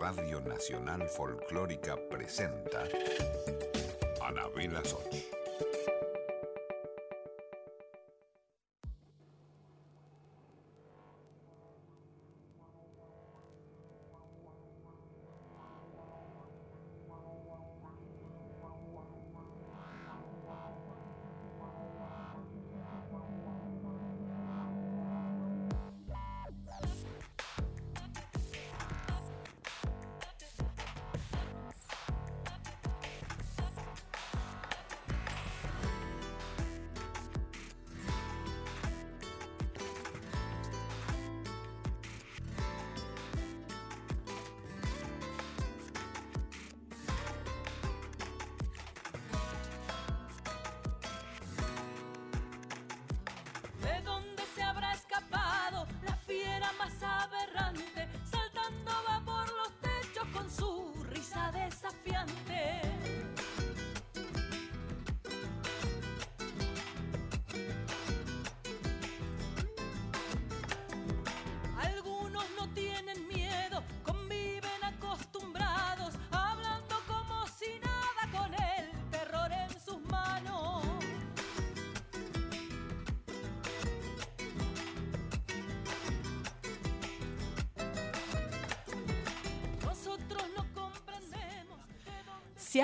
Radio Nacional Folclórica presenta Anabela Soch.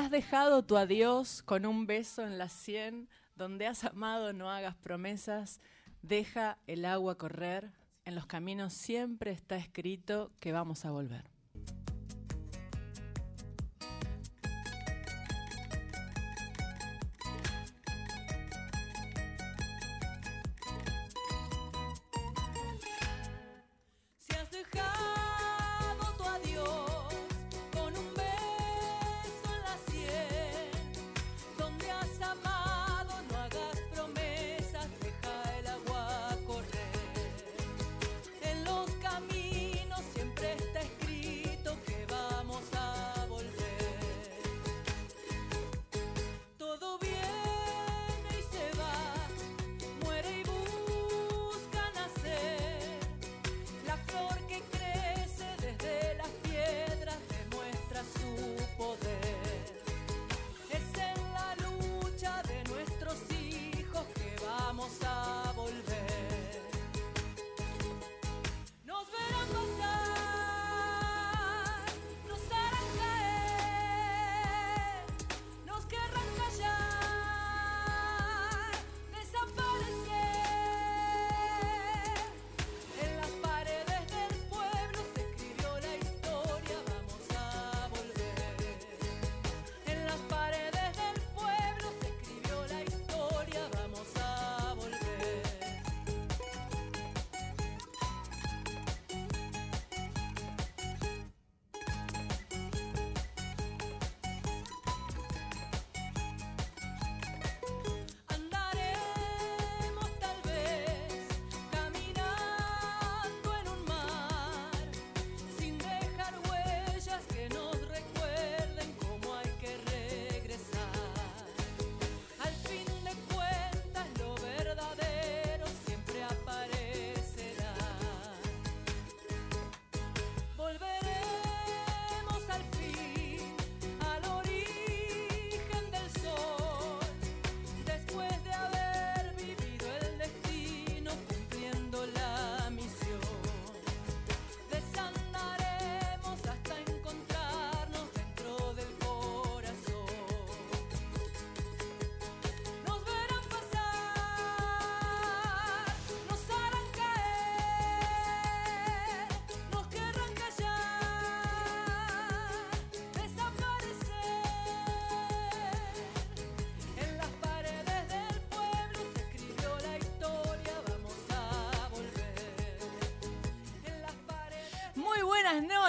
Has dejado tu adiós con un beso en la sien, donde has amado no hagas promesas, deja el agua correr, en los caminos siempre está escrito que vamos a volver.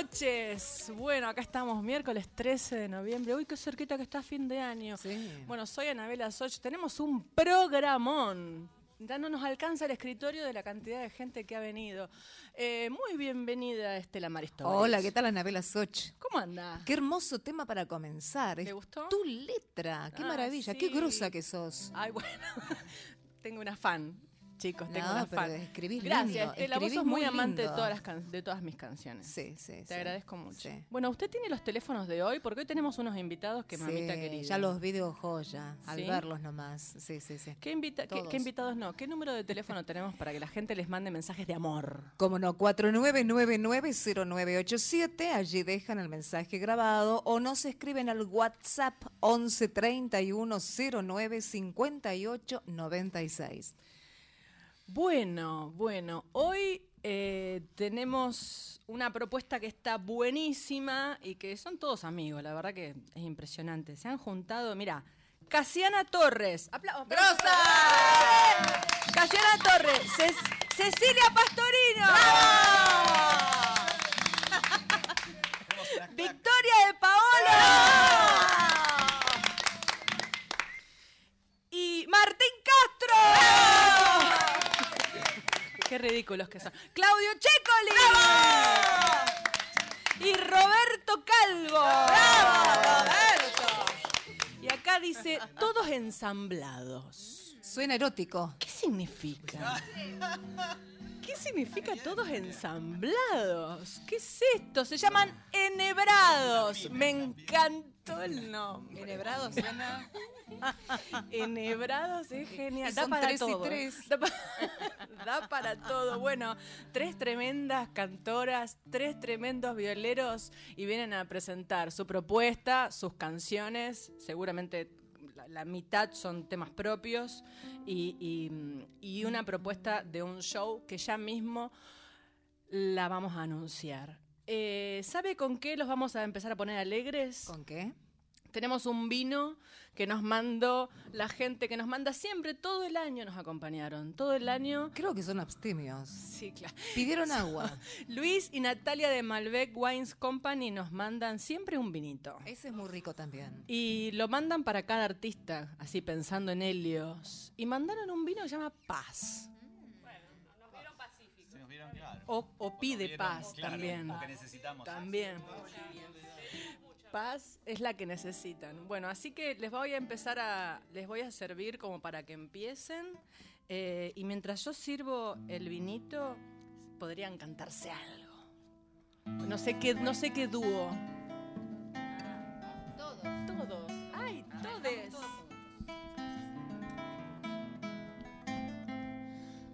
Noches. Bueno, acá estamos miércoles 13 de noviembre. Uy, qué cerquita que está fin de año. Bueno, soy Anabela Soch. Tenemos un programón. Ya no nos alcanza el escritorio de la cantidad de gente que ha venido. Eh, muy bienvenida, Estela Maristóbal. Hola, ¿qué tal, Anabela Soch? ¿Cómo anda? Qué hermoso tema para comenzar. ¿Te gustó? Tu letra, qué Ah, maravilla, sí. qué grosa que sos. Ay, bueno, tengo una fan. Chicos, tengo No, una fan. escribís Gracias, lindo, vos escribís sos muy muy amante de todas, las can- de todas mis canciones. Sí, sí. Te sí. agradezco mucho. Sí. Bueno, usted tiene los teléfonos de hoy, porque hoy tenemos unos invitados que mamita Sí, querida. Ya los video joya, al verlos nomás. Sí, sí, sí. ¿Qué, invita- qué- Todos. qué invitados no? ¿Qué número de teléfono tenemos para que la gente les mande mensajes de amor? Como no, 49990987, allí dejan el mensaje grabado o nos escriben al WhatsApp 1131095896. Bueno, bueno, hoy eh, tenemos una propuesta que está buenísima y que son todos amigos, la verdad que es impresionante. Se han juntado, mira, Casiana Torres. Apla- ¡Grosa! Casiana Torres, Ce- Cecilia Pastorino. Victoria de Paolo. Y Martín Castro. Qué ridículos que son. Claudio Checoli. Y Roberto Calvo. Y acá dice, todos ensamblados. Suena erótico. ¿Qué significa? ¿Qué significa todos ensamblados? ¿Qué es esto? Se llaman enhebrados. Me encantó el nombre. Enhebrado suena. Enhebrados es genial. Da para tres y todo. tres. Da, pa- da para todo. Bueno, tres tremendas cantoras, tres tremendos violeros y vienen a presentar su propuesta, sus canciones. Seguramente la, mitad son temas propios y, y- y una propuesta de un show que ya mismo la vamos a anunciar. Eh, ¿Sabe con qué los vamos a empezar a poner alegres? ¿Con qué? Tenemos un vino que nos mandó la gente que nos manda siempre, todo el año nos acompañaron, todo el año. Creo que son abstemios. Sí, claro. Pidieron agua. Luis y Natalia de Malbec Wines Company nos mandan siempre un vinito. Ese es muy rico también. Y lo mandan para cada artista, así pensando en Helios. Y mandaron un vino que se llama Paz. Se nos vieron claro. O, o pide Vieron, paz claro, también. Porque necesitamos. También. Paz es la que necesitan. Bueno, así que les voy a empezar a, les voy a servir como para que empiecen. eh, y mientras yo sirvo el vinito, podrían cantarse algo. No sé qué, no sé qué dúo. Todos. Todos. Ay, todes.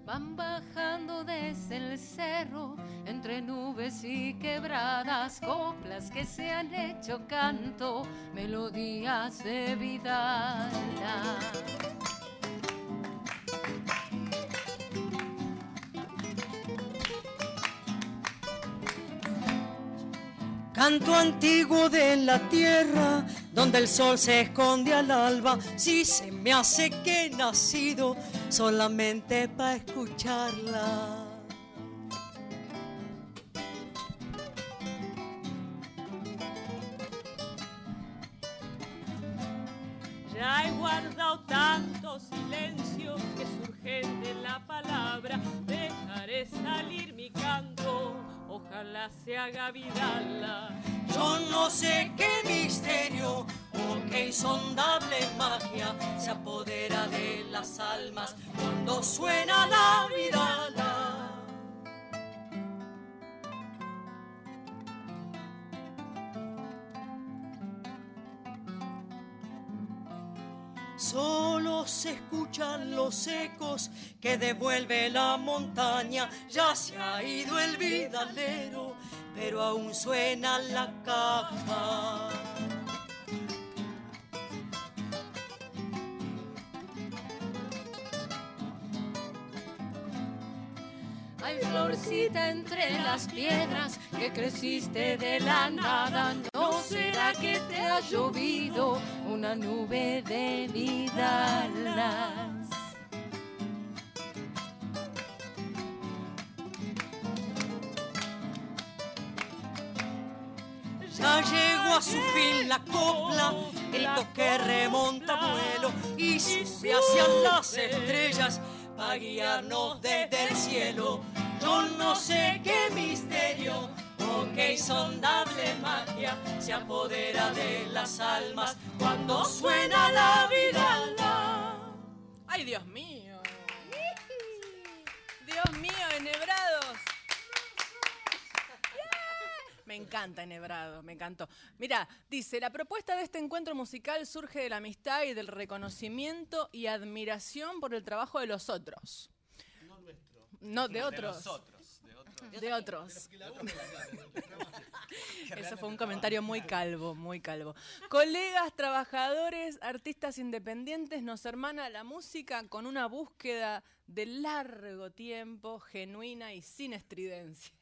Van bajando desde el cerro, entre nubes y quebradas, coplas que se han hecho canto, melodías de vida. Canto antiguo de la tierra, donde el sol se esconde al alba. Si se me hace que he nacido solamente para escucharla. Ya he guardado tanto silencio que es urgente la palabra. Dejaré salir mi canto, ojalá se haga vidala. Yo no sé qué misterio o qué insondable magia se apodera de las almas cuando suena la vidala. Solo se escuchan los ecos que devuelve la montaña. Ya se ha ido el vidalero, pero aún suena la caja. Florcita entre las piedras que creciste de la nada. ¿No será que te ha llovido una nube de vidalas? Ya llegó a su fin la copla, grito que remonta vuelo y sube hacia las estrellas para guiarnos desde el cielo. Yo no sé qué misterio o qué insondable magia se apodera de las almas cuando suena la vidala. Ay, Dios mío. Dios mío, enhebrados. Me encanta Enhebrado, me encantó. Mira, dice, la propuesta de este encuentro musical surge de la amistad y del reconocimiento y admiración por el trabajo de los otros. No de otros. De otros. De otros. De otros. Eso fue un comentario muy calvo, muy calvo. Colegas, trabajadores, artistas independientes, nos hermana la música con una búsqueda de largo tiempo, genuina y sin estridencias.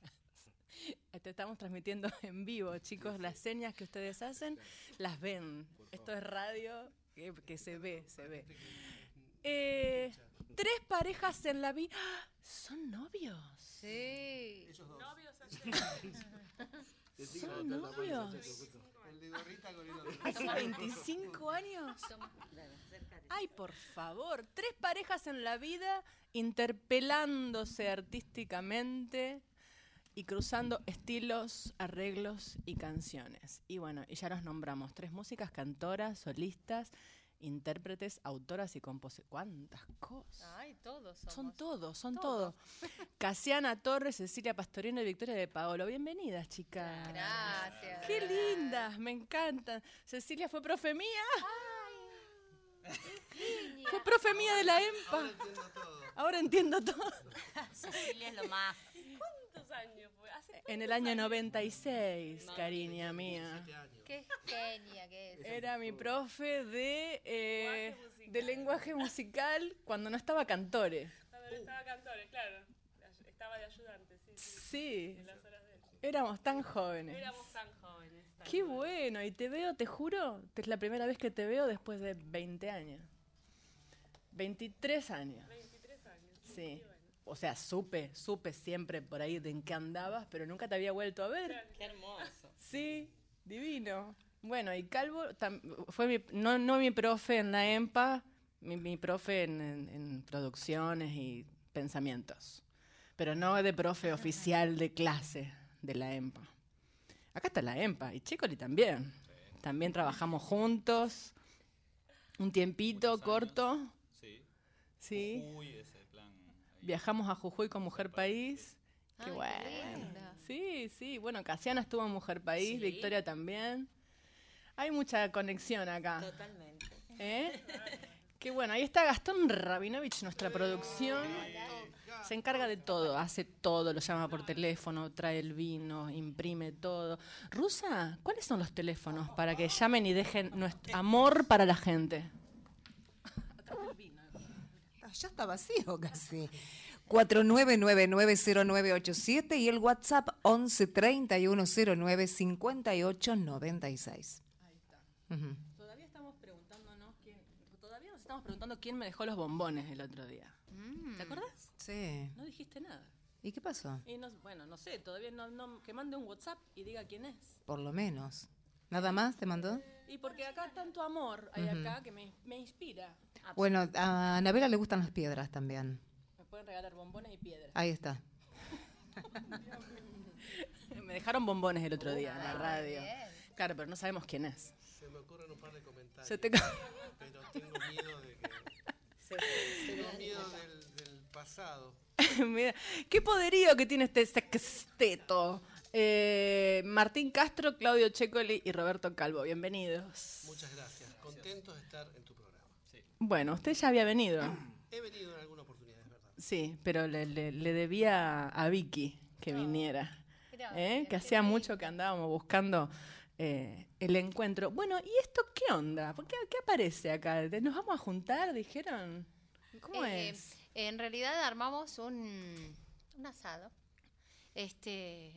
Te estamos transmitiendo en vivo, chicos. Las señas que ustedes hacen, las ven. Esto es radio que, que se ve, se ve. Eh, tres parejas en la vida. ¡Ah! ¿Son novios? Sí. Novios ¿Son novios? ¿Hace 25 años? Ay, por favor. Tres parejas en la vida interpelándose artísticamente y cruzando estilos, arreglos y canciones. Y bueno, y ya los nombramos. Tres músicas, cantoras, solistas, intérpretes, autoras y compositoras. ¿Cuántas cosas? Ay, todos somos. Son todos, son todos. Casiana Torres, Cecilia Pastorino y Victoria de Paolo. Bienvenidas, chicas. Gracias. Qué lindas, me encantan. Cecilia fue profe mía. Fue profe mía de la EMPA. Ahora entiendo todo. Cecilia es lo más. ¿Cuántos años En el año 96, cariña mía. Qué genia que es. Era mi profe de, eh, de lenguaje musical cuando no estaba cantore. cuando él estaba cantores, claro. Estaba de ayudante, sí, sí. Sí, En las horas de él. éramos tan jóvenes. Éramos tan jóvenes. tan Qué jóvenes. bueno, y te veo, te juro, es la primera vez que te veo después de 20 años. 23 años. 23 años. Sí. O sea, supe, supe siempre por ahí de en qué andabas, pero nunca te había vuelto a ver. Qué hermoso. Sí, divino. Bueno, y Calvo tam- fue mi, no, no mi profe en la EMPA, mi, mi profe en, en- en producciones y pensamientos, pero no de profe oficial de clase de la EMPA. Acá está la EMPA y Chicoli también. También trabajamos juntos, un tiempito corto, Sí. sí. Uy, ese. Viajamos a Jujuy con Mujer País. Qué Ay, bueno. Sí, sí. Bueno, Casiana estuvo en Mujer País, Victoria también. Hay mucha conexión acá. Totalmente. ¿Eh? Qué bueno. Ahí está Gastón Rabinovich, nuestra producción. Se encarga de todo, hace todo, lo llama por teléfono, trae el vino, imprime todo. Rusa, ¿cuáles son los teléfonos para que llamen y dejen nuestro amor para la gente? Ya está vacío casi. 49990987 y el WhatsApp 1131095896. Ujú. Todavía estamos preguntándonos quién, todavía nos estamos preguntando quién me dejó los bombones el otro día. ¿Te acordás? Sí. No dijiste nada. ¿Y qué pasó? Y no, bueno, no sé, todavía no, no- que mande un WhatsApp y diga quién es. Por lo menos. ¿Nada más te mandó? Y porque acá tanto amor hay acá que me, me inspira. Bueno, a Anabela le gustan las piedras también. Me pueden regalar bombones y piedras. Ahí está. Me dejaron bombones el otro día en la radio. Claro, pero no sabemos quién es. Se me ocurren un par de comentarios, Se te- pero tengo miedo de que tengo miedo del, del pasado. Mira, qué poderío que tiene este sexteto. Eh, Martín Castro, Claudio Checoli y Roberto Calvo, bienvenidos. Muchas gracias. Contento de estar en tu programa. Bueno, usted ya había venido. He venido en alguna oportunidad, es verdad. Sí, pero le, le- le debía a Vicky que viniera. Gracias, ¿eh? Que hacía mucho que andábamos buscando eh, el encuentro. Bueno, ¿y esto qué onda? ¿Por qué, qué aparece acá? ¿Nos vamos a juntar? Dijeron. ¿Cómo Eh, es? En realidad armamos un, un asado. Este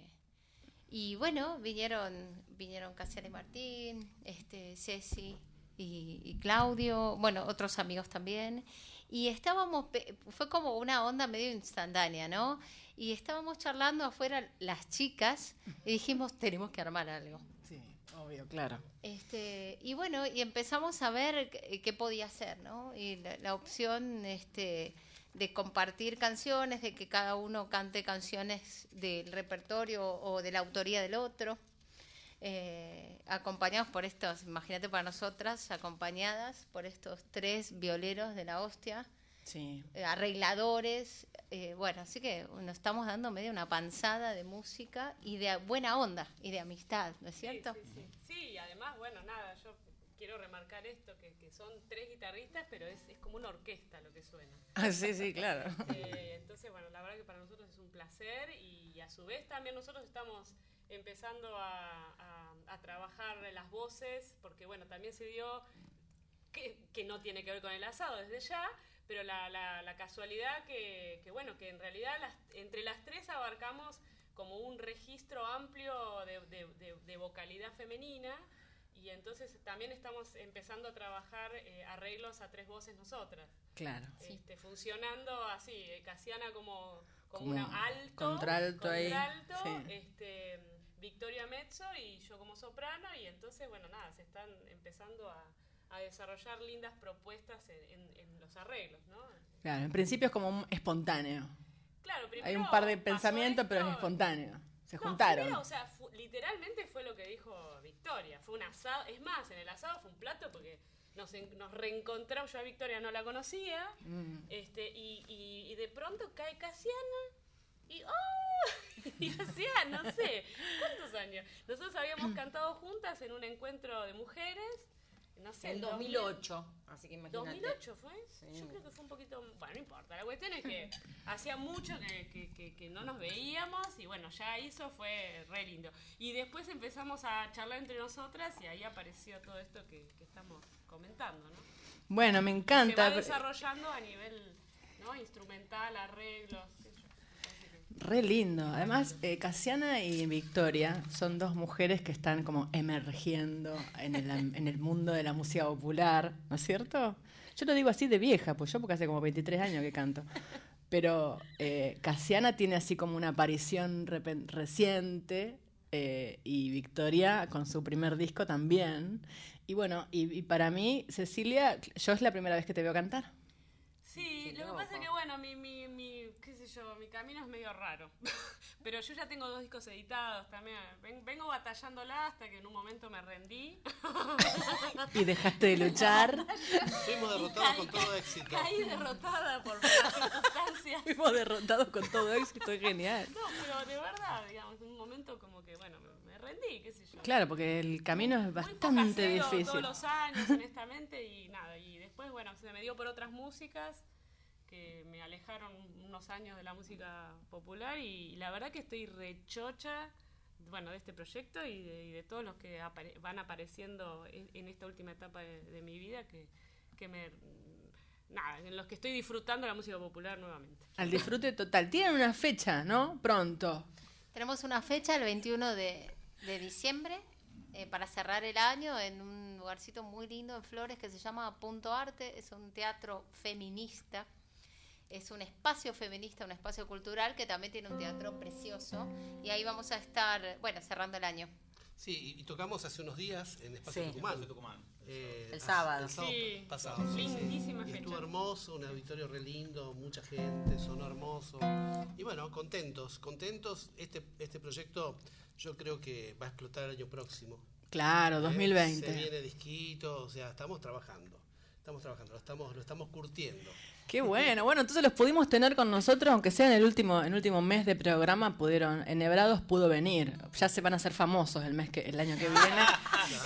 y bueno, vinieron vinieron Casiana y Martín, este Ceci y, y Claudio, bueno, otros amigos también. Y estábamos, fue como una onda medio instantánea, ¿no? Y estábamos charlando afuera las chicas y dijimos, tenemos que armar algo. Sí, obvio, claro. Este, y bueno, y empezamos a ver qué, qué podía hacer, ¿no? Y la, la opción este, de compartir canciones, de que cada uno cante canciones del repertorio o de la autoría del otro, eh, acompañados por estos, imagínate para nosotras, acompañadas por estos tres violeros de la hostia, Sí. eh, arregladores. eh, bueno, así que nos estamos dando medio una panzada de música y de buena onda y de amistad, ¿no es cierto? Sí, sí, sí. Sí, y además, bueno, nada, yo quiero remarcar esto, que, que son tres guitarristas, pero es, es como una orquesta lo que suena. Ah, sí, sí, claro. Eh, entonces, bueno, la verdad que para nosotros es un placer y a su vez también nosotros estamos empezando a, a- a trabajar las voces, porque bueno, también se dio que, que no tiene que ver con el asado desde ya, pero la, la- la casualidad que, que, bueno, que en realidad las- entre las tres abarcamos como un registro amplio de, de- de- de vocalidad femenina y entonces también estamos empezando a trabajar eh, arreglos a tres voces nosotras. Claro. Este, funcionando así, eh, Casiana como, como, Como una alto, contralto ahí, contralto, sí. Victoria Mezzo y yo como soprano y entonces, bueno, nada, se están empezando a, a desarrollar lindas propuestas en, en- en los arreglos, ¿no? Claro, en principio es como espontáneo. Claro, primero Hay un par de pensamientos, pero es espontáneo. Se no, juntaron. primero, o sea, fu- literalmente fue lo que dijo Victoria. Fue un asado. Es más, en el asado fue un plato porque nos, en- nos reencontramos. Yo a Victoria no la conocía. Mm. este y, y- y de pronto cae Casiana. Y, ¡oh! y hacía, no sé, ¿cuántos años? Nosotros habíamos cantado juntas en un encuentro de mujeres. No sé, En 2008, así que imagínate. ¿2008 fue? Yo creo que fue un poquito... Bueno, no importa. La cuestión es que hacía mucho que, que- que- que no nos veíamos y bueno, ya hizo, fue re lindo. Y después empezamos a charlar entre nosotras y ahí apareció todo esto que, que estamos comentando, ¿no? Bueno, me Se encanta. va pero- desarrollando a nivel ¿no? instrumental, arreglos, qué sé yo. Así que- Re lindo. Además, eh, Casiana y Victoria son dos mujeres que están como emergiendo en el, mundo de la música popular, ¿no es cierto? Yo lo digo así de vieja, pues yo porque hace como 23 años que canto. Pero eh, Casiana tiene así como una aparición reciente eh, y Victoria con su primer disco también. Y bueno, y para mí, Cecilia, yo es la primera vez que te veo cantar. Sí, lo que pasa es que bueno, mi, mi, mi, qué sé yo, mi camino es medio raro. Pero yo ya tengo dos discos editados también. Ven- vengo batallándola hasta que en un momento me rendí. Y dejaste de luchar. Fuimos derrotados con todo éxito. Caí derrotada por las circunstancias. Fuimos derrotados con todo éxito, es genial. No, pero de verdad, digamos, en un momento como que, bueno, me, me rendí, qué sé yo. Claro, porque el camino es Muy bastante difícil. todos los años, honestamente, y nada. Y después, bueno, se me dio por otras músicas que me alejaron unos años de la música popular y la verdad que estoy rechocha, bueno, de este proyecto y de, y de todos los que apare- van apareciendo en, en esta última etapa de, de mi vida que, que me... Nada, en los que estoy disfrutando la música popular nuevamente. Al disfrute total. Tienen una fecha, ¿no? Pronto. Tenemos una fecha el 21 de, de diciembre eh, para cerrar el año en un lugarcito muy lindo en Flores que se llama Punto Arte. Es un teatro feminista. Es un espacio feminista, un espacio cultural que también tiene un teatro precioso. Y ahí vamos a estar, bueno, cerrando el año. Sí, y, tocamos hace unos días en Espacio Sí. Tucumán. Espacio Tucumán. Eh, El sábado. El sábado Sí. pasado. sí, sí. Lindísima fecha. estuvo hermoso, un auditorio re lindo, mucha gente, sonó hermoso. Y bueno, contentos, contentos. Este, este proyecto yo creo que va a explotar el año próximo. Claro, ¿eh? 2020. Se viene disquito, o sea, estamos trabajando. Estamos trabajando, lo estamos, lo estamos curtiendo. Qué bueno. Bueno, entonces los pudimos tener con nosotros, aunque sea en el último, en el último mes de programa, pudieron, Enhebrados pudo venir. Ya se van a hacer famosos el mes que, el año que viene.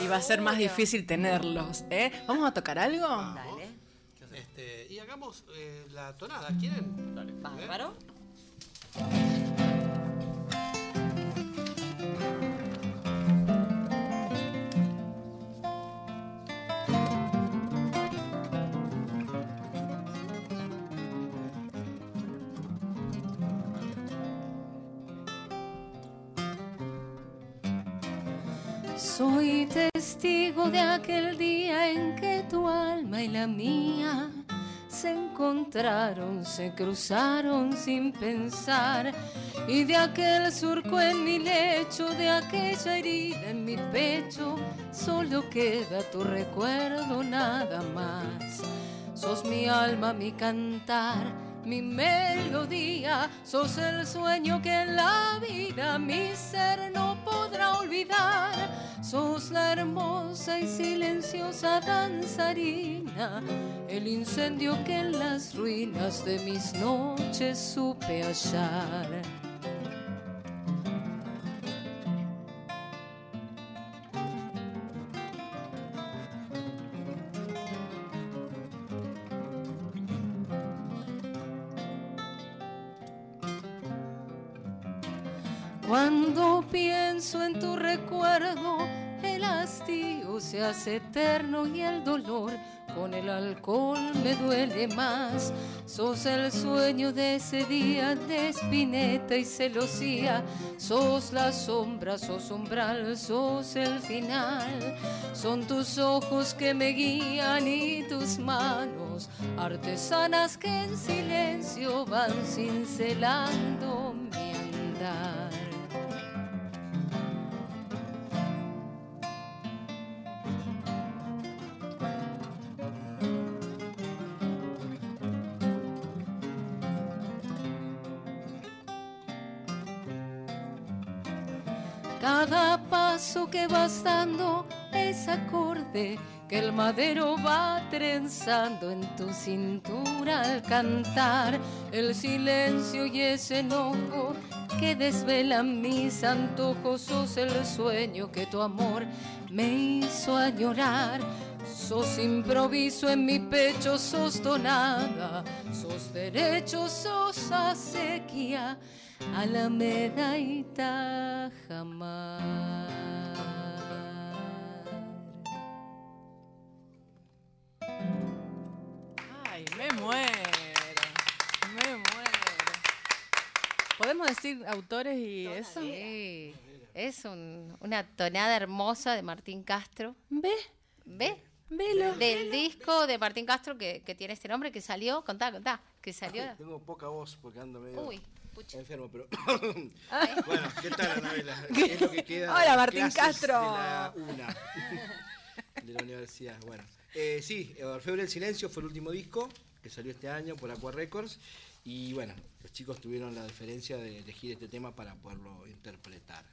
y va a ser más difícil tenerlos. ¿eh? ¿Vamos a tocar algo? Dale. Este, y hagamos eh, la tonada, ¿quieren? Dale. Bárbaro. De aquel día en que tu alma y la mía se encontraron, se cruzaron sin pensar. Y de aquel surco en mi lecho, de aquella herida en mi pecho, solo queda tu recuerdo nada más. Sos mi alma, mi cantar, mi melodía, sos el sueño que en la vida mi ser no podrá olvidar. Sos la hermosa y silenciosa danzarina, el incendio que en las ruinas de mis noches supe hallar. Pienso en tu recuerdo, el hastío se hace eterno y el dolor con el alcohol me duele más. Sos el sueño de ese día de espineta y celosía. Sos la sombra, sos umbral, sos el final. Son tus ojos que me guían y tus manos, artesanas que en silencio van cincelando mi andar. Que vas dando es acorde que el madero va trenzando en tu cintura al cantar el silencio y ese enojo que desvelan mis antojos. Sos el sueño que tu amor me hizo añorar. Sos improviso en mi pecho, sos tonada, sos derecho, sos acequia, alameda y tajamar. Me muero. Me muero. ¿Podemos decir autores y eso? Sí, es un- una tonada hermosa de Martín Castro. ¿Ve? ¿Ve? Velo. Del disco de Martín Castro que, que tiene este nombre, que salió, contá, contá, que salió. Tengo poca voz porque ando medio Uy, pucha. enfermo, pero. bueno, ¿qué tal, Anabela? ¿Qué es lo que queda? Hola, Martín Castro. De la UNA, de la universidad. Bueno, eh, sí, Orfebre del Silencio fue el último disco que salió este año por Aqua Records. Y bueno, los chicos tuvieron la diferencia de elegir este tema para poderlo interpretar.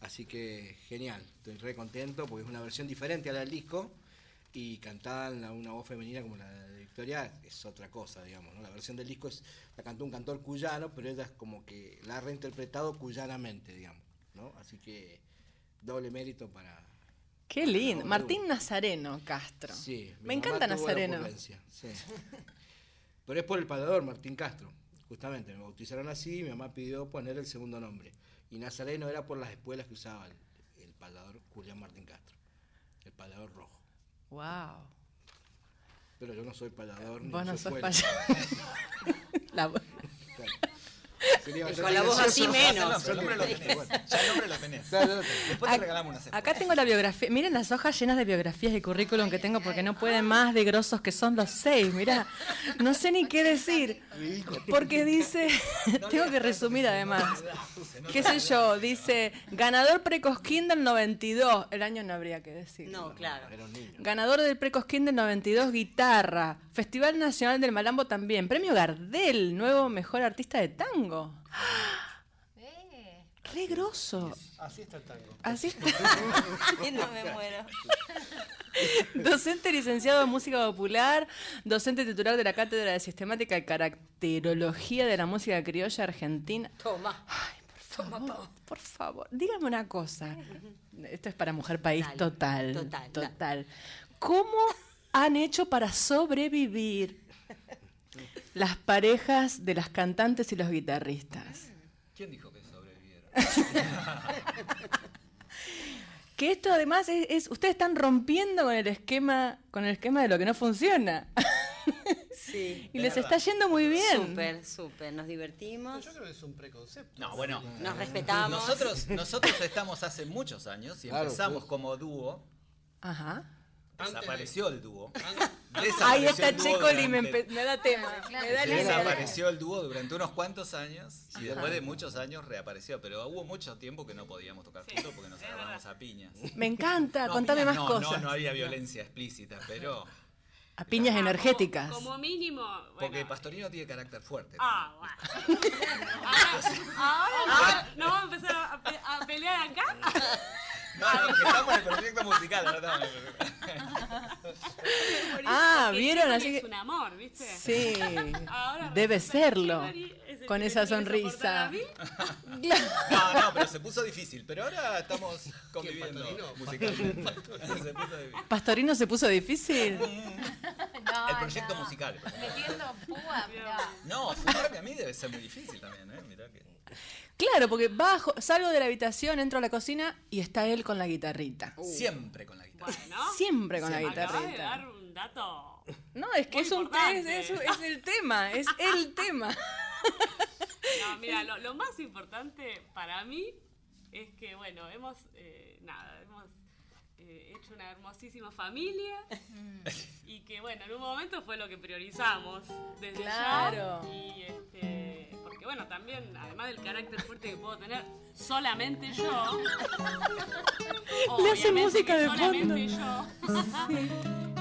Así que genial, estoy re contento porque es una versión diferente a la del disco y cantada en una voz femenina como la de Victoria es otra cosa, digamos. ¿no? La versión del disco es, la cantó un cantor cuyano, pero ella es como que la ha reinterpretado cuyanamente, digamos. ¿no? Así que doble mérito para... Qué lindo. Martín Nazareno Castro. Sí, Me encanta Nazareno. sí. Pero es por el palador Martín Castro, justamente. Me bautizaron así y mi mamá pidió poner el segundo nombre. Y Nazareno era por las espuelas que usaba el, el palador Julián Martín Castro. El palador rojo. Wow. Pero yo no soy palador ni Vos no sos payaso. La voz. Sería Y con la voz así menos. El nombre lo tenés. Ya el nombre lo tenés. Después te regalamos una cepa. Acá tengo la biografía. Miren las hojas llenas de biografías y currículum que tengo porque no pueden más de grosos que son los seis. Mirá, no sé ni qué decir. Porque dice, tengo que resumir además. ¿Qué sé yo? Dice, ganador Precosquín del 92. El año no habría que decir. No, claro. Ganador del Precosquín del 92, guitarra. Festival Nacional del Malambo también. Premio Gardel, nuevo mejor artista de tango. Re grosso. Así está el tango. Así Y no me muero. Docente licenciado en música popular, docente titular de la Cátedra de Sistemática y Caracterología de la Música Criolla Argentina. Toma. Por favor, por favor, dígame una cosa. Esto es para Mujer País total. total, Total. ¿Cómo han hecho para sobrevivir las parejas de las cantantes y los guitarristas? ¿Quién dijo que sobrevivieron? Que esto además es, es- ustedes están rompiendo con el esquema, con el esquema de lo que no funciona. Sí. y les está yendo muy bien. Súper, súper. Nos divertimos. Yo creo que es un preconcepto. No, bueno. Nos respetamos. Nosotros, nosotros estamos hace muchos años y Claro, empezamos sí. como dúo. Ajá. Desapareció el dúo. Ahí está Checoli, me, me da tema. Me da. Desapareció el dúo durante unos cuantos años y después de muchos años reapareció. Pero hubo mucho tiempo que no podíamos tocar juntos porque nos agarramos a piñas. Me encanta, No, contame piñas más no, cosas. No, no había violencia explícita, pero A piñas energéticas. Como mínimo. Bueno. Porque Pastorino tiene carácter fuerte. Ah, bueno. Ahora, ahora no vamos a empezar a, pe- a pelear acá. No, estamos en el proyecto musical, no estamos en el proyecto. Ah, Porque ¿vieron? Así Es un amor, ¿viste? Sí, Ahora debe serlo. es Con esa sonrisa. No, no, pero se puso difícil. Pero ahora estamos conviviendo Pastorino? musicalmente. Se puso difícil. ¿Pastorino se puso difícil? No, El proyecto no. musical. Metiendo púa, mirá. No, fumarme a mí debe ser muy difícil también, ¿eh? Mirá que. Claro, porque bajo, salgo de la habitación, entro a la cocina y está él con la guitarrita. Siempre con la guitarra. Bueno, Siempre con la acabas de guitarrita. dar un dato. No, es que es, un, importante. es, es- es el tema, es el tema. No, mira, lo, lo más importante para mí es que, bueno, hemos, eh, nada, hemos eh, hecho una hermosísima familia y que, bueno, en un momento fue lo que priorizamos desde Claro. ya. Y, porque, bueno, también, además del carácter fuerte que puedo tener solamente yo, Le hacen música de solamente fondo. yo.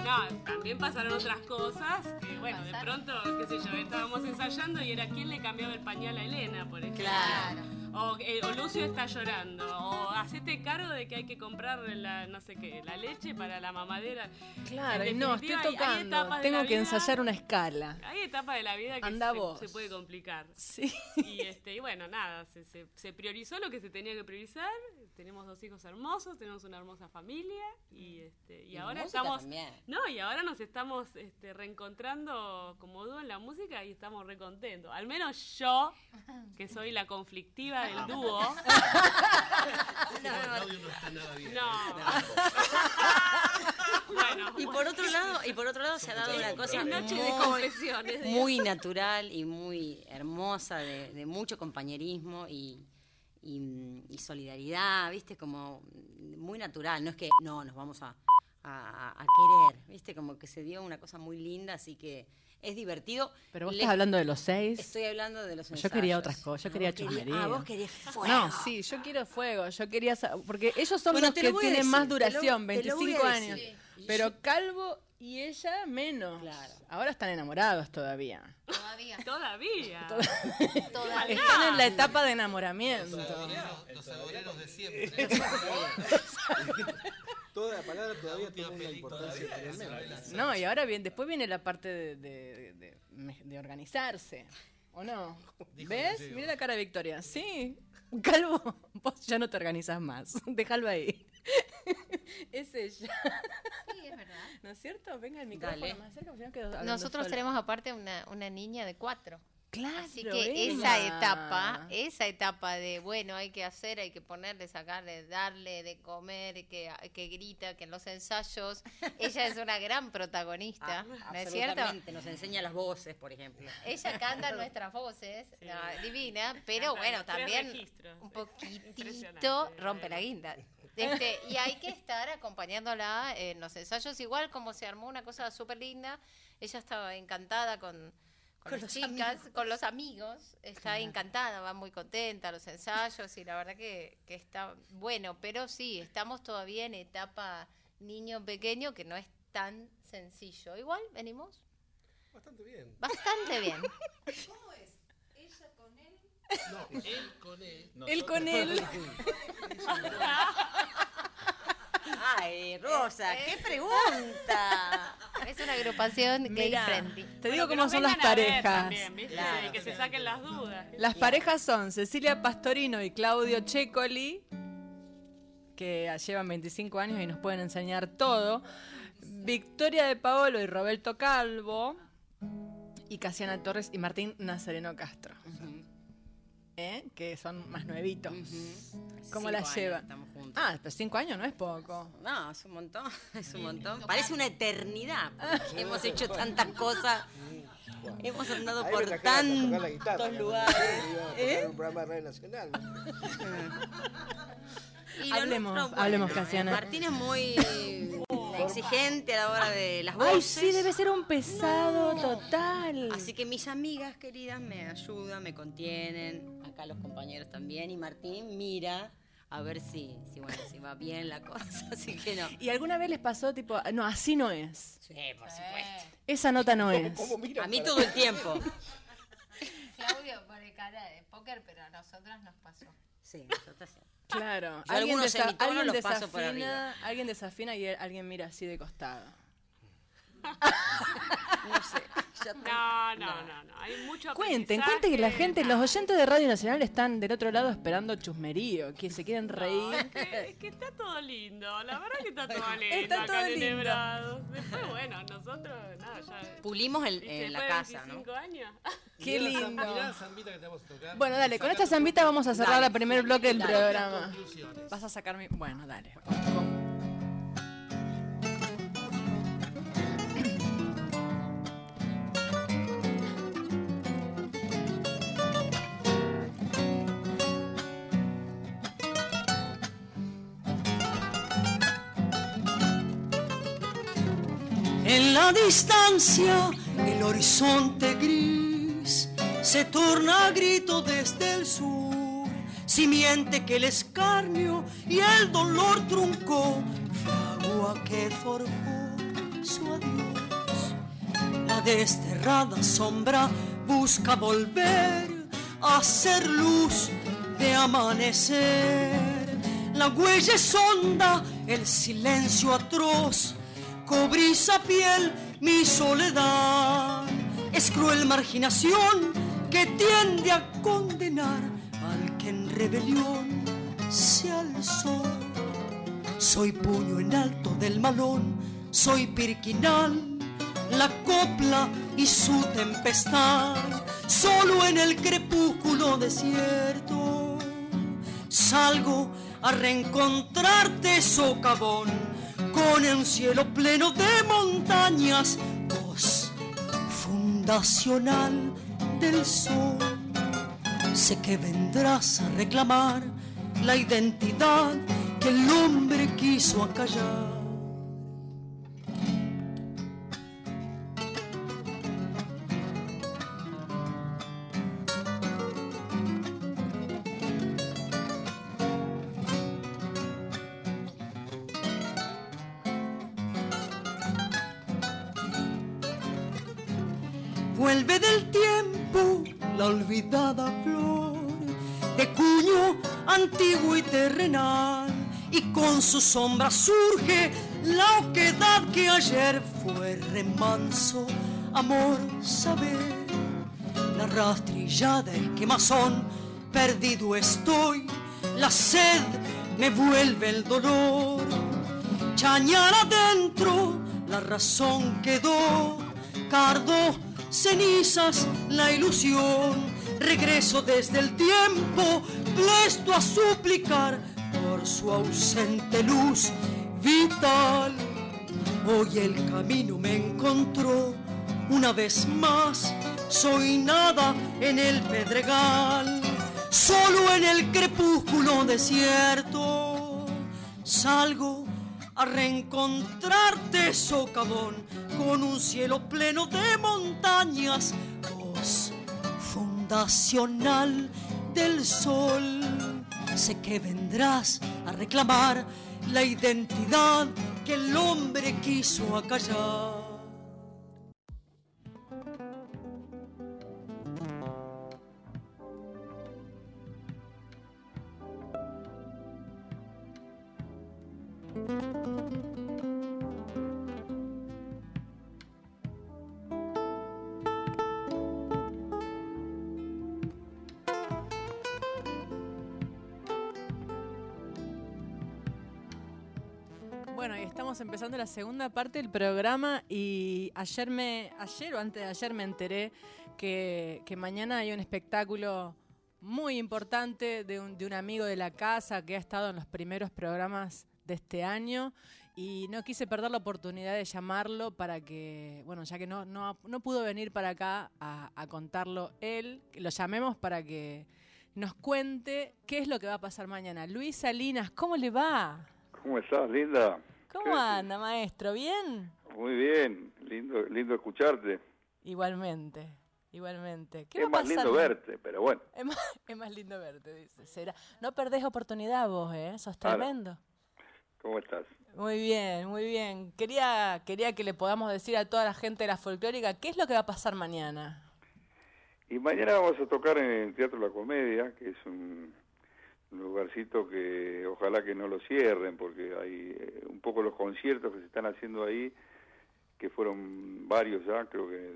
No, también pasaron otras cosas que, bueno, de pronto, qué sé yo, estábamos ensayando y era quién le cambiaba el pañal a Elena, por ejemplo. Claro. O, eh, o Lucio está llorando. O hacete cargo de que hay que comprar la, no sé qué, la leche para la mamadera. Claro, no, estoy definitiva, hay- hay tocando. Tengo que vida- ensayar una escala. Hay etapas de la vida que Anda se, vos. se puede complicar. Sí. Y, este, y bueno, nada, se, se- se priorizó lo que se tenía que priorizar. Tenemos dos hijos hermosos, tenemos una hermosa familia y, este, y, Y ahora estamos... también. No, y ahora nos estamos este, reencontrando como dúo en la música y estamos recontentos. Al menos yo, que soy la conflictiva del dúo. Claudio no está nada bien. No. bueno, Y por otro lado, y por otro lado se ha dado una cosa noche de muy, confesiones. muy natural y muy hermosa, de, de mucho compañerismo y, y- y solidaridad, ¿viste? Como muy natural. No es que no, nos vamos a, a- a querer, ¿viste? Como que se dio una cosa muy linda, así que es divertido. Pero vos Le- estás hablando de los seis. Estoy hablando de los Yo quería ensayos. otras cosas, yo quería chusmería. Ah, vos querías fuego. No, sí, yo quiero fuego, yo quería porque ellos son Bueno, los que tienen decir, más duración, te lo voy a 25 decir. años. Pero Calvo y ella menos. Claro. Ahora están enamorados todavía. Todavía. Todavía. Todavía. Están en la etapa de enamoramiento. Los de siempre. Toda la palabra todavía tiene una importancia tremenda. No, y ahora bien, después viene la parte de, de- de- de- de organizarse. ¿O no? Dijo ¿Ves? Mira la cara de Victoria. Sí. Calvo, vos ya no te organizas más. Déjalo ahí. es ella. Sí, es verdad. ¿No es cierto? Venga el micrófono Dale. más cerca, porque si no quedo hablando Nosotros sola. tenemos aparte una, una niña de cuatro. Claro, Así que esa etapa, esa etapa de, bueno, hay que hacer, hay que ponerle, sacarle, darle de comer, que, que grita, que en los ensayos, ella es una gran protagonista, Ah, ¿no es cierto? absolutamente. Nos enseña las voces, por ejemplo. Ella canta nuestras voces, Sí. divina, pero Canta bueno, también un poquitito rompe la guinda. Este, y hay que estar acompañándola en los ensayos, igual como se armó una cosa súper linda, ella estaba encantada con, con, las chicas, con los amigos, está encantada, va muy contenta a los ensayos y la verdad que, que está bueno, pero sí, estamos todavía en etapa niño pequeño que no es tan sencillo. Igual venimos Bastante bien. bastante bien. No, él con él. Él con él. Ay, Rosa, qué pregunta. Es una agrupación gay Mirá, friendly. Te digo Bueno, cómo son las parejas. también, ¿viste? Claro. Y que se saquen las dudas. Las parejas son Cecilia Pastorino y Claudio Checoli, que llevan 25 años y nos pueden enseñar todo. Victoria de Paolo y Roberto Calvo. Y Casiana Torres y Martín Nazareno Castro. ¿Eh? Que son más nuevitos. ¿Cómo las llevan? Ah, pero 5 años no es poco. No, es un montón, es un montón. Parece una eternidad. porque hemos hecho tantas cosas. Hemos andado Ahí por tantos guitarra, ¿no? lugares. ¿Eh? un programa de Radio Nacional. Y Hablemos, nuestro, hablemos, eh, Casiana. Martín es muy exigente a la hora de las Ay, voces. sí, debe ser un pesado total. Así que mis amigas queridas me ayudan, me contienen, acá los compañeros también, y Martín mira a ver si, si, bueno, si va bien la cosa, así que no. ¿Y alguna vez les pasó tipo, no, así no es? Sí, por supuesto. Esa nota no es. A mí todo el tiempo. Claudio pone cara de póker, pero a nosotras nos pasó. Sí, nosotras sí. Claro. Yo algunos desa- semitonos alguien los paso por desafina, alguien desafina y alguien mira así de costado. No sé. ya te- No, no, no, no. Hay mucho Cuenten, cuenten que la gente, los oyentes de Radio Nacional están del otro lado esperando chusmerío, que se quieren reír. Es que, es que está todo lindo, la verdad que está todo lindo Está acá todo lindo. Después, bueno, nosotros, nada, ya... Pulimos el- la de casa, ¿no? 25 años. Qué lindo. mirá la zambita que te vamos a tocar. Bueno, dale, con esta zambita vamos a cerrar el primer bloque del Dale. programa. Vas a sacar mi... Bueno, dale. En la distancia el horizonte gris se torna a grito desde el sur, simiente que el escarnio y el dolor truncó, fragua que forjó su adiós. La desterrada sombra busca volver a ser luz de amanecer. La huella es honda, el silencio atroz, cobriza piel mi soledad. Es cruel marginación que tiende a condenar al que en rebelión se alzó. Soy puño en alto del malón, soy pirquinal, la copla y su tempestad, solo en el crepúsculo desierto. Salgo a reencontrarte, socavón, con un cielo pleno de montañas, voz fundacional del sol. Sé que vendrás a reclamar la identidad que el hombre quiso acallar. Antiguo y terrenal y con su sombra surge la oquedad que ayer fue remanso, amor, saber. La rastrilla del quemazón, perdido estoy, la sed me vuelve el dolor. Chañar adentro, la razón quedó, cardo, cenizas, la ilusión. Regreso desde el tiempo, presto a suplicar por su ausente luz vital. Hoy el camino me encontró una vez más. Soy nada en el pedregal, solo en el crepúsculo desierto. Salgo a reencontrarte, socavón, con un cielo pleno de montañas, voz fundacional del sol. Sé que vendrás a reclamar la identidad que el hombre quiso acallar. Empezando la segunda parte del programa y ayer me, ayer o antes de ayer me enteré que, que mañana hay un espectáculo muy importante de un, de un amigo de la casa que ha estado en los primeros programas de este año y no quise perder la oportunidad de llamarlo para que, bueno, ya que no, no, no pudo venir para acá a, a contarlo él, lo llamemos para que nos cuente qué es lo que va a pasar mañana. Luis Salinas, ¿cómo le va? ¿Cómo estás, linda? ¿Cómo anda, maestro? ¿Bien? Muy bien, lindo, lindo escucharte. Igualmente. Igualmente. ¿Qué Es más lindo verte, pero bueno. Es más, es más lindo verte, dice. Será. No perdés oportunidad vos, ¿eh? Sos tremendo. ¿Cómo estás? Muy bien, muy bien. Quería, quería que le podamos decir a toda la gente de la folclórica qué es lo que va a pasar mañana. Y mañana vamos a tocar en el Teatro La Comedia, que es un, un lugarcito que ojalá que no lo cierren, porque hay eh, un poco los conciertos que se están haciendo ahí, que fueron varios ya, creo que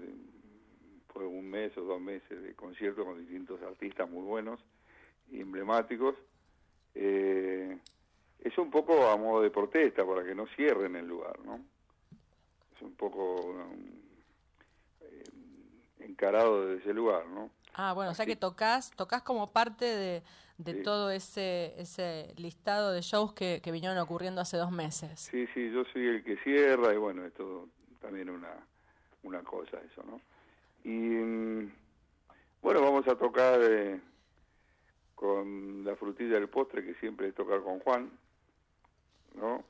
fue un mes o dos meses de conciertos con distintos artistas muy buenos y emblemáticos. Eh, es un poco a modo de protesta para que no cierren el lugar, ¿no? Es un poco eh, encarado desde ese lugar, ¿no? Ah, bueno, o sea que tocas, tocas como parte de, de Sí. todo ese, ese listado de shows que, que vinieron ocurriendo hace dos meses. Sí, sí, yo soy el que cierra y bueno, es todo también una, una cosa eso, ¿no? Y mm, bueno, vamos a tocar eh, con la frutilla del postre, que siempre es tocar con Juan, ¿no?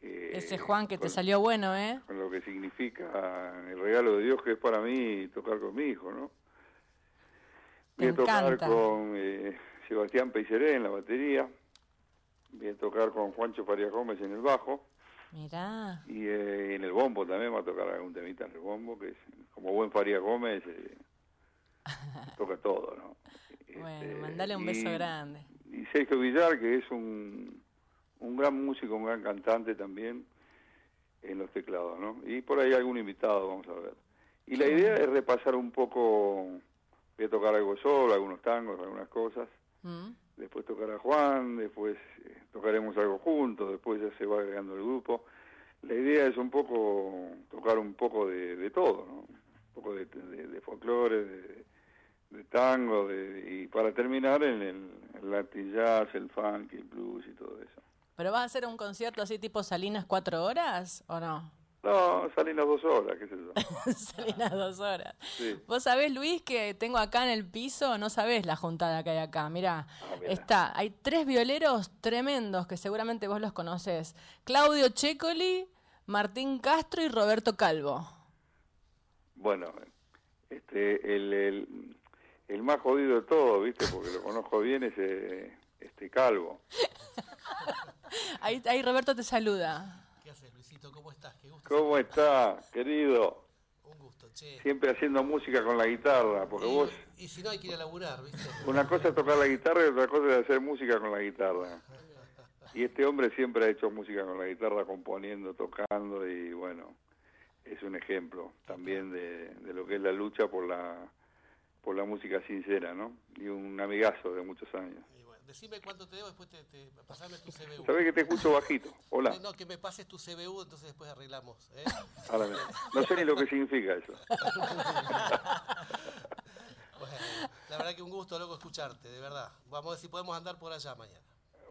Que- Ese Juan que te salió bueno, ¿eh? Con lo que significa el regalo de Dios que es para mí tocar con mi hijo, ¿no? Voy a tocar con eh, Sebastián Peiseré en la batería, voy a tocar con Juancho Farías Gómez en el bajo, Mirá. y eh, en el bombo también va a tocar algún temita en el bombo, que es como buen Farías Gómez, eh, toca todo, ¿no? Bueno, mandale un beso grande. Y Sergio Villar, que es un, un gran músico, un gran cantante también en los teclados, ¿no? Y por ahí algún invitado, vamos a ver. Y la idea es repasar un poco, voy a tocar algo solo, algunos tangos, algunas cosas, ¿Mm? después tocar a Juan, después eh, tocaremos algo juntos, después ya se va agregando el grupo. La idea es un poco tocar un poco de, de todo, ¿no? Un poco de, de, de folclore, de, tango, de, y para terminar en el, el el funk, el blues y todo eso. ¿Pero vas a hacer un concierto así tipo Salinas cuatro horas o no? No, salen las dos horas, qué sé yo. Salinas dos horas. Sí. Vos sabés, Luis, que tengo acá en el piso, no sabés la juntada que hay acá. Mirá, Ah, mirá. está, hay tres violeros tremendos que seguramente vos los conocés. Claudio Checoli, Martín Castro y Roberto Calvo. Bueno, este, el, el, el más jodido de todo, ¿viste? Porque lo conozco bien, es eh, este Calvo. Ahí, ahí Roberto te saluda. ¿Cómo estás? Qué gusto. ¿Cómo está, querido? Un gusto, che. Siempre haciendo música con la guitarra, porque vos, Y si no, hay que ir a laburar, ¿viste? una cosa es tocar la guitarra y otra cosa es hacer música con la guitarra. Y este hombre siempre ha hecho música con la guitarra, componiendo, tocando, y bueno, es un ejemplo también de, de lo que es la lucha por la por la música sincera, ¿no? Y un amigazo de muchos años. Decime cuánto te debo, después te, te pasame tu CBU. ¿Sabés que te escucho bajito? Hola. No, que me pases tu CBU, entonces después arreglamos. ¿eh? Ahora no sé ni lo que significa eso. Bueno, la verdad que un gusto, loco, escucharte, de verdad. Vamos a ver si podemos andar por allá mañana.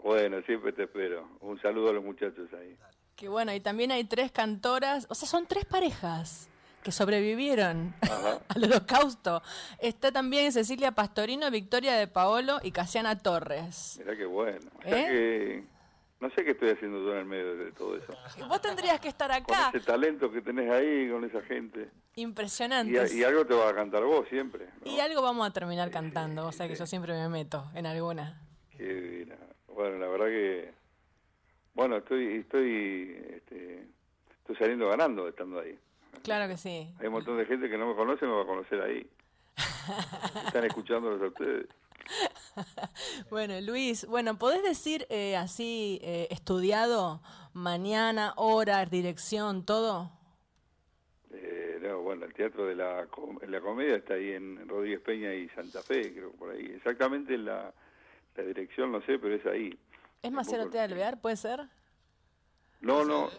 Bueno, siempre te espero. Un saludo a los muchachos ahí. Que bueno, y también hay tres cantoras, o sea, son tres parejas que sobrevivieron al holocausto. Está también Cecilia Pastorino, Victoria de Paolo y Casiana Torres. Mirá qué bueno. ¿Eh? que no sé qué estoy haciendo yo en el medio de todo eso. Vos tendrías que estar Con acá. ese talento que tenés ahí, con esa gente. Impresionante. y algo te vas a cantar vos siempre. ¿no? Y algo vamos a terminar cantando, o sea que yo siempre me meto en alguna. Qué divina. Bueno, la verdad que... Bueno, estoy estoy este, estoy saliendo ganando estando ahí. Claro que sí. Hay un montón de gente que no me conoce, me va a conocer ahí. Están escuchándolos a ustedes. Bueno, Luis, bueno, ¿podés decir eh, así, eh, estudiado, mañana, hora, dirección, todo? Eh, no, bueno, el teatro de la, com- la comedia está ahí en Rodríguez Peña y Santa Fe, creo, por ahí. Exactamente la, la dirección no sé, pero es ahí. ¿Es Marcelo T. Alvear, puede ser? No, no,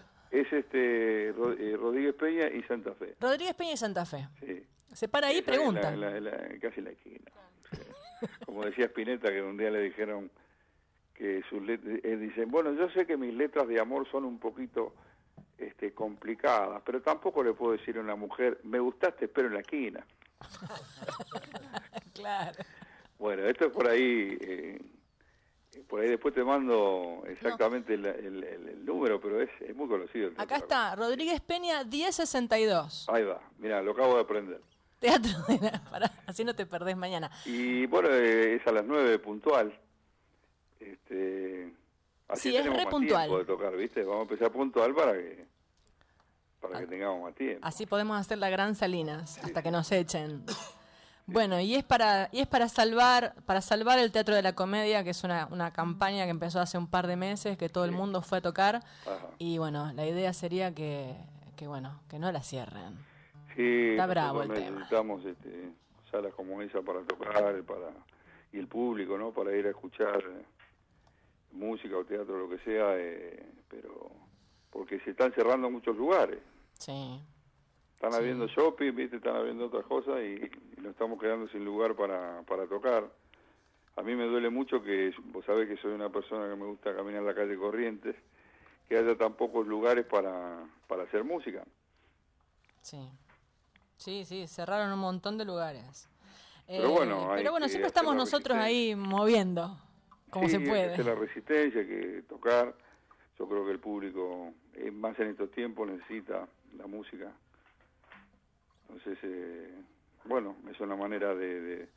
es este eh, Rodríguez Peña y Santa Fe. Rodríguez Peña y Santa Fe. Sí. Se para ahí y pregunta. la- la- la- casi en la esquina. Como decía Spinetta, que un día le dijeron que sus letras, dicen, bueno, yo sé que mis letras de amor son un poquito este, complicadas, pero tampoco le puedo decir a una mujer, me gustaste, pero en la esquina. claro. Bueno, esto es por ahí, eh, por ahí después te mando exactamente el, el- el- el número, pero es, es muy conocido. el Acá está, Rodríguez Peña 1062. Ahí va, mira, lo acabo de aprender. Teatro de la... pará, así no te perdés mañana. Y bueno, eh, es a las 9 puntual. Este, así Sí, es tenemos re más puntual. tiempo de tocar, ¿viste? Vamos a empezar puntual para que para que tengamos más tiempo. Así podemos hacer la gran Salinas hasta que nos echen. Bueno, y es para y es para salvar para salvar el Teatro de la Comedia, que es una, una campaña que empezó hace un par de meses, que todo el mundo fue a tocar. Ajá. Y bueno, la idea sería que, que bueno, que no la cierren. Sí, Está bravo el tema. necesitamos este, salas como esa para tocar, para y el público, ¿no? Para ir a escuchar eh, música o teatro, lo que sea, eh, pero porque se están cerrando muchos lugares. Sí. Están Sí. habiendo shopping, ¿viste? Están habiendo otras cosas y, y nos estamos quedando sin lugar para, para tocar. A mí me duele mucho que, vos sabés que soy una persona que me gusta caminar la calle Corrientes, que haya tan pocos lugares para, para hacer música. Sí. Sí, sí, cerraron un montón de lugares. Pero bueno, hay pero bueno siempre estamos nosotros ahí moviendo, como Sí, se hay que puede. la resistencia, hay que tocar. Yo creo que el público, eh, más en estos tiempos, necesita la música. Entonces, eh, bueno, es una manera de,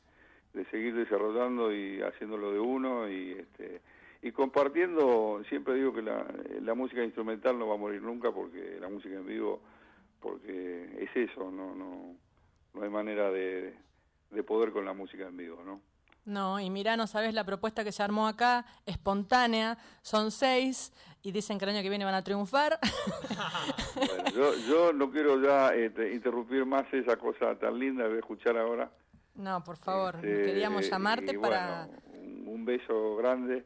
de, seguir desarrollando y haciéndolo de uno y este y compartiendo. Siempre digo que la, la música instrumental no va a morir nunca porque la música en vivo, porque es eso, no no no hay manera de, de poder con la música en vivo, ¿no? No, y mirá, no sabes la propuesta que se armó acá, espontánea, son seis y dicen que el año que viene van a triunfar. Bueno, yo, yo no quiero ya este, interrumpir más esa cosa tan linda a escuchar ahora. No, por favor, Este, queríamos llamarte y para... bueno, un, beso grande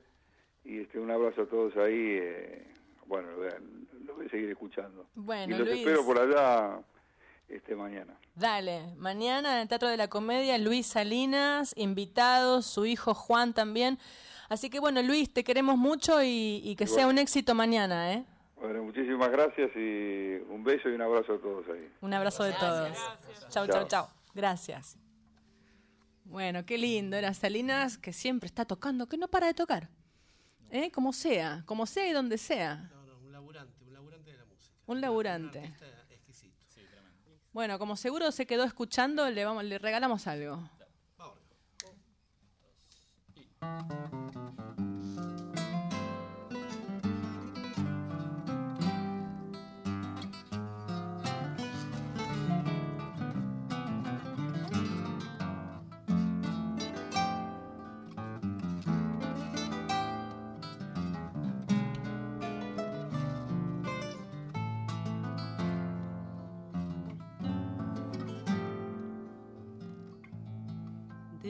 y este, un abrazo a todos ahí. eh, bueno, lo voy a- lo voy a seguir escuchando. Bueno, y los Luis. espero por allá este mañana. Dale, mañana en el Teatro de la Comedia, Luis Salinas, invitados, su hijo Juan también. Así que bueno, Luis, te queremos mucho y, y que sea un éxito mañana, ¿eh? Bueno, muchísimas gracias y un beso y un abrazo a todos ahí. Un abrazo de todos. Chau, chau, Chao. chau. Gracias. Bueno, qué lindo. Era Salinas que siempre está tocando, que no para de tocar. ¿Eh? Como sea, como sea y donde sea. un laburante, un laburante de la música. Un laburante. Bueno, como seguro se quedó escuchando, le, vamos, le regalamos algo.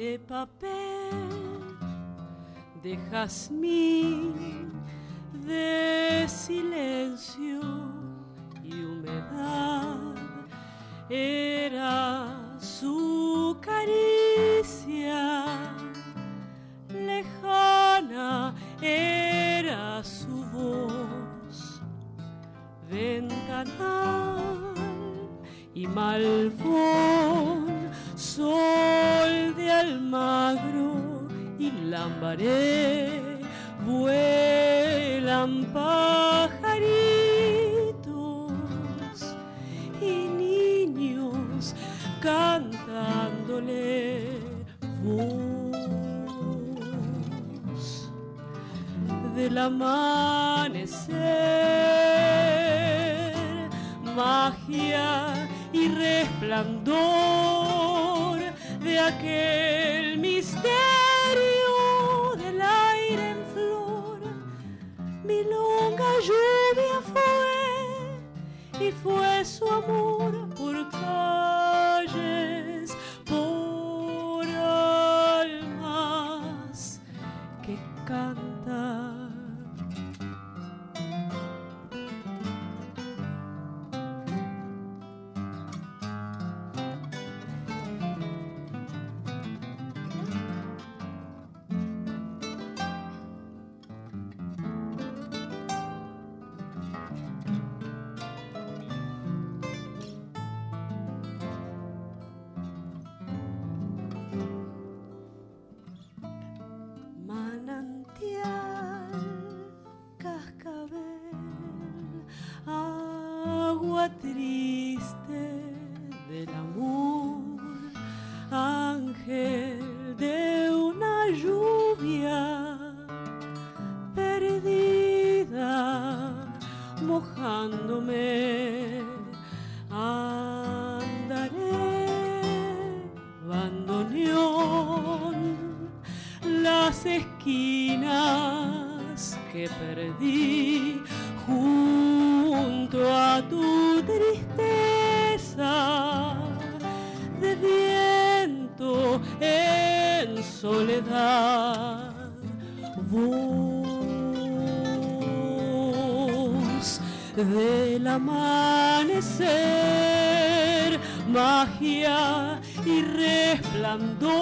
De papel, de jazmín, de silencio y humedad. Era su llorando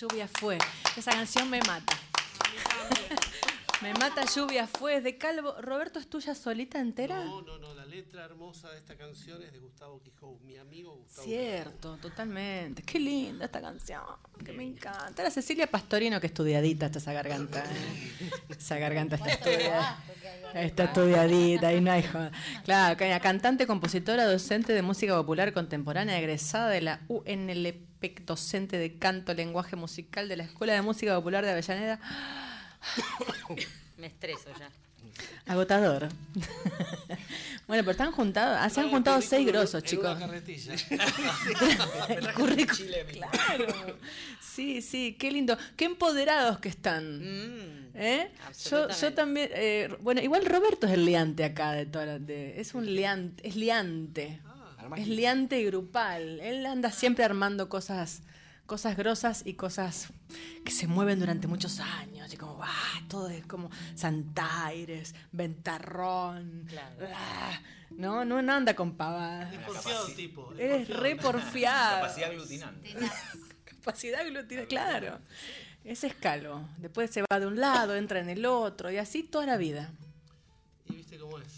lluvia fue. Esa canción me mata. me mata, lluvia fue. Es de Calvo. Roberto, ¿es tuya solita entera? No, no, no. La letra hermosa de esta canción es de Gustavo Quijó, mi amigo Gustavo Cierto, totalmente. Qué linda esta canción, que me encanta. Era Cecilia Pastorino, que estudiadita está esa garganta. ¿eh? Esa garganta está estudiada. Está estudiadita y no hay joda. Claro, ca- cantante, compositora, docente de música popular contemporánea, egresada de la UNLP, docente de canto, lenguaje musical de la Escuela de Música Popular de Avellaneda. Me estreso ya. Agotador. bueno, pero están juntados, ah, se han juntado seis grosos, en chicos. una carretilla. El currículum. Claro. Sí, sí, qué lindo. Qué empoderados que están. ¿Eh? Yo, yo también. eh, bueno, igual Roberto es el liante acá de toda la- de- Es un liante. Es liante. Es liante y grupal. Él anda siempre armando cosas cosas grosas y cosas que se mueven durante muchos años y como ah, todo es como Santaires, Ventarrón, ah, no, no, no anda con pavadas. Es porfiado tipo. es re porfiado. Capacidad aglutinante. Capacidad aglutinante, claro. Ese es calvo. Después se va de un lado, entra en el otro y así toda la vida. Y viste cómo es.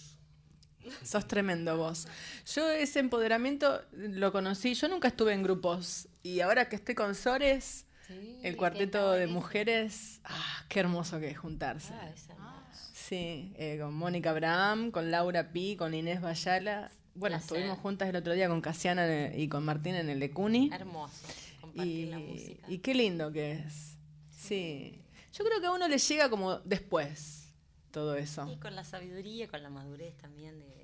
Sos tremendo vos. Yo ese empoderamiento lo conocí, yo nunca estuve en grupos y ahora que estoy con Sores, el cuarteto de mujeres, ah, qué hermoso que es juntarse. Sí, eh, con Mónica Abraham, con Laura Pi, con Inés Bayala. Bueno, Placer. estuvimos juntas el otro día con Casiana y con Martín en el de Cuni. Hermoso. Compartir la música. Y qué lindo que es. Sí. Yo creo que a uno le llega como después todo eso. Y con la sabiduría, con la madurez también de,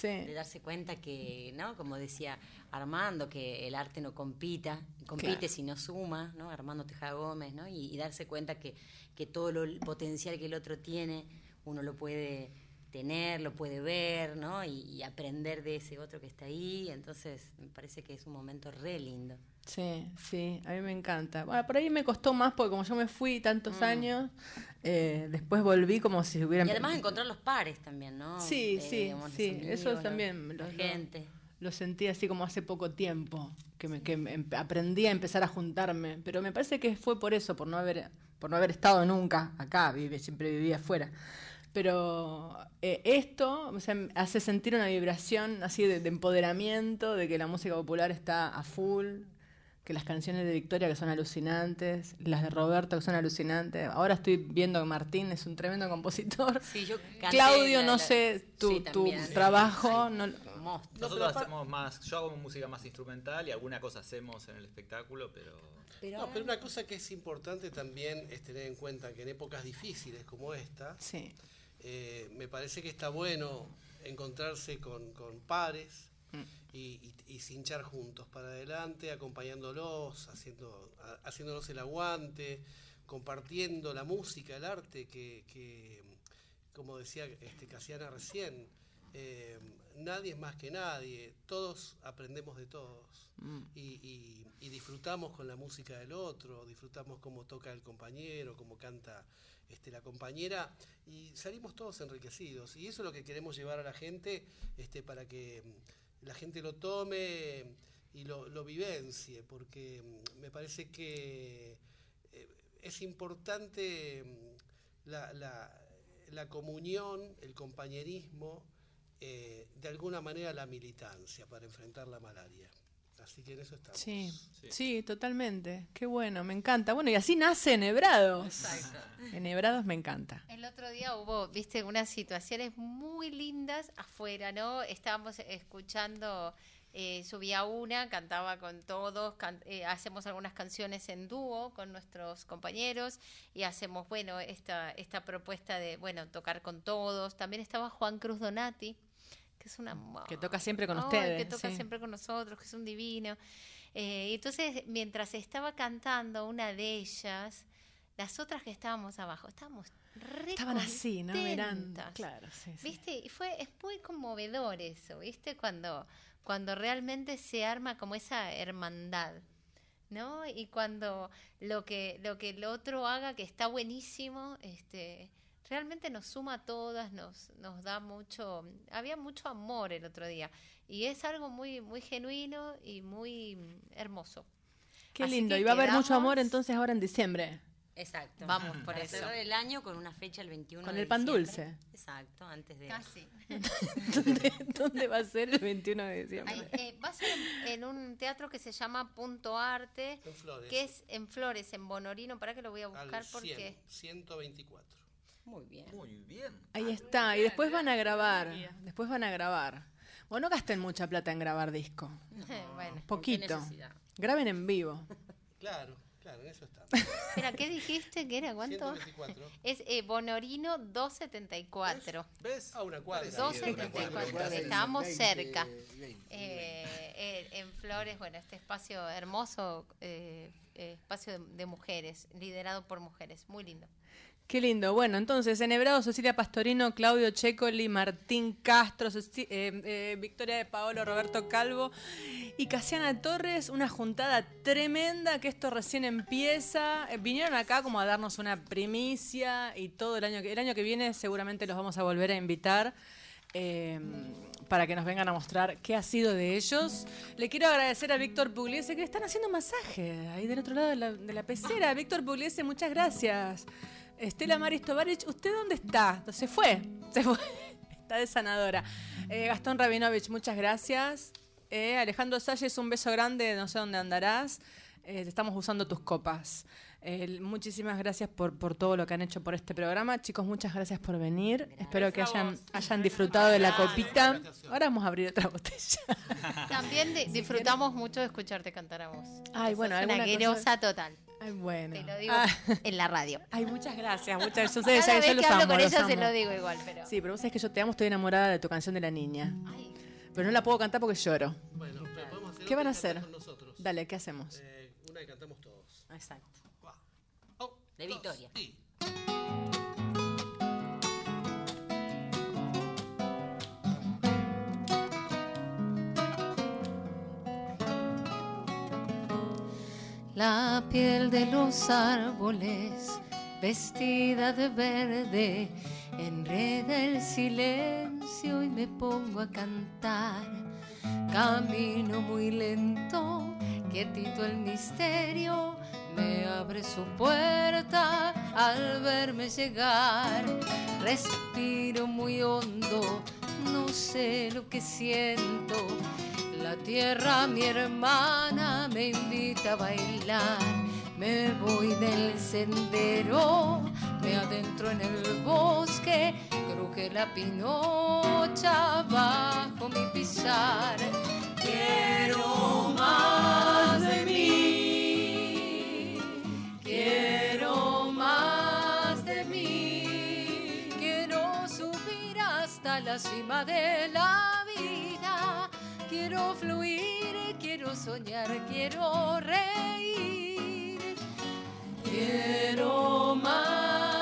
Sí. de darse cuenta que, ¿no? Como decía Armando, que el arte no compita, compite Claro. si no suma, ¿no? Armando Teja Gómez, ¿no? Y, y darse cuenta que, que todo lo, el potencial que el otro tiene, uno lo puede tener, lo puede ver, ¿no? Y, y aprender de ese otro que está ahí. Entonces, me parece que es un momento re lindo. Sí, sí, a mí me encanta. Bueno, por ahí me costó más porque como yo me fui tantos Mm. años, eh, después volví como si hubiera... Y además encontrar los pares también, ¿no? Sí, Eh, sí, digamos, los sí, amigos, eso también la lo, lo- gente. lo sentí así como hace poco tiempo, que, me, que me aprendí a empezar a juntarme, pero me parece que fue por eso, por no haber, por no haber estado nunca acá, vive, siempre vivía afuera. Pero eh, esto o sea, me hace sentir una vibración así de, de empoderamiento, de que la música popular está a full, que las canciones de Victoria que son alucinantes, las de Roberto que son alucinantes. Ahora estoy viendo que Martín es un tremendo compositor. Sí, yo canté Claudio, la- no sé, tu, sí, tu también. trabajo. No, Nosotros hacemos más, yo hago música más instrumental y alguna cosa hacemos en el espectáculo, pero no, pero una cosa que es importante también es tener en cuenta que en épocas difíciles como esta, Sí. eh, me parece que está bueno encontrarse con, con pares Mm. Y, y, y cinchar juntos para adelante, acompañándolos, haciendo, a- haciéndonos el aguante, compartiendo la música, el arte, que, que, como decía este, Casiana recién, eh, nadie es más que nadie, todos aprendemos de todos Mm. y, y- y disfrutamos con la música del otro, disfrutamos cómo toca el compañero, cómo canta este, la compañera y salimos todos enriquecidos y eso es lo que queremos llevar a la gente este, para que la gente lo tome y lo, vivencie, porque mm, me parece que eh, es importante mm, la comunión, el compañerismo, eh, de alguna manera la militancia para enfrentar la malaria. Así que en eso estamos. Sí, sí, totalmente. Qué bueno, me encanta. Bueno, y así nace Enhebrados. Enhebrados me encanta. El otro día hubo, viste, unas situaciones muy lindas afuera, ¿no? Estábamos escuchando, eh, subía una, cantaba con todos, can- eh, hacemos algunas canciones en dúo con nuestros compañeros y hacemos, bueno, esta, esta propuesta de, bueno, tocar con todos. También estaba Juan Cruz Donati, que es una... Que toca siempre con Ay, ustedes. Que toca sí. siempre con nosotros, que es un divino. Eh, y entonces, mientras estaba cantando una de ellas, las otras que estábamos abajo, estábamos re Estaban así, ¿no? Mirando. Claro, sí, sí. ¿Viste? Y fue, es muy conmovedor eso, ¿viste? Cuando, cuando realmente se arma como esa hermandad, ¿no? Y cuando lo que, lo que el otro haga, que está buenísimo, este, realmente nos suma a todas, nos, nos da mucho, había mucho amor el otro día. Y es algo muy, muy genuino y muy mm, hermoso. Qué Así lindo. Y va a haber mucho amor entonces ahora en diciembre. Exacto. Vamos por Para eso. cerrar el año con una fecha el 21 Con de el pan diciembre. dulce. Exacto, antes de... Casi. ¿Dónde, dónde va a ser el 21 de diciembre? Ay, eh, va a ser en, en un teatro que se llama Punto Arte, En Flores. que es en Flores, en Bonorino. Para que lo voy a Al buscar 100, porque 124. Muy bien. Muy bien. Ahí está. Y después van a grabar. Después van a grabar. Bueno, no gasten mucha plata en grabar disco. bueno. Poquito. Graben en vivo. Claro, claro, en eso estamos. Espera, ¿qué dijiste? ¿Qué era? ¿Cuánto? 124. Es eh, Bonorino 274. ¿Ves? A una cuadra. 274. Estábamos cerca. Eh, eh, en Flores, bueno, este espacio hermoso, eh, eh, espacio de, de mujeres, liderado por mujeres. Muy lindo. Qué lindo. Bueno, entonces, Enhebrado, Cecilia Pastorino, Claudio Checoli, Martín Castro, eh, eh, Victoria de Paolo, Roberto Calvo y Casiana Torres. Una juntada tremenda que esto recién empieza. Eh, vinieron acá como a darnos una primicia y todo el año que, el año que viene seguramente los vamos a volver a invitar. eh, para que nos vengan a mostrar qué ha sido de ellos. Le quiero agradecer a Víctor Pugliese que están haciendo masaje ahí del otro lado de la, de la pecera. Víctor Pugliese, muchas gracias. Estela Maris Tovarich, ¿usted dónde está? Se fue, se fue. Está de sanadora. Eh, Gastón Rabinovich, muchas gracias. Eh, Alejandro Salles, un beso grande, no sé dónde andarás. Eh, estamos usando tus copas. Eh, muchísimas gracias por, por todo lo que han hecho por este programa. Chicos, muchas gracias por venir. Espero que hayan, hayan disfrutado de la copita. Ahora vamos a abrir otra botella. También di- disfrutamos mucho de escucharte cantar a vos. Ay, bueno, una cosa- total. Ay, bueno. Te lo digo Ah. en la radio. Ay, muchas gracias. Muchas, ustedes Cada saben, yo vez los que hablo amo, con ella se lo digo igual, pero... Sí, pero vos sabés que yo te amo, estoy enamorada de tu canción de la niña. Pero no la puedo cantar porque lloro. Bueno, pero podemos hacer ¿Qué van a hacer? cantar con nosotros. Dale, ¿qué hacemos? Eh, una que cantamos todos. Exacto. Oh, De Victoria. La piel de los árboles, vestida de verde, enreda el silencio y me pongo a cantar. Camino muy lento, quietito el misterio, me abre su puerta al verme llegar. Respiro muy hondo, no sé lo que siento. La tierra, mi hermana, me invita a bailar. Me voy del sendero, me adentro en el bosque, cruje la pinocha bajo mi pisar. Quiero más de mí, quiero más de mí, quiero subir hasta la cima de la vida quiero fluir, quiero soñar, quiero reír, quiero más.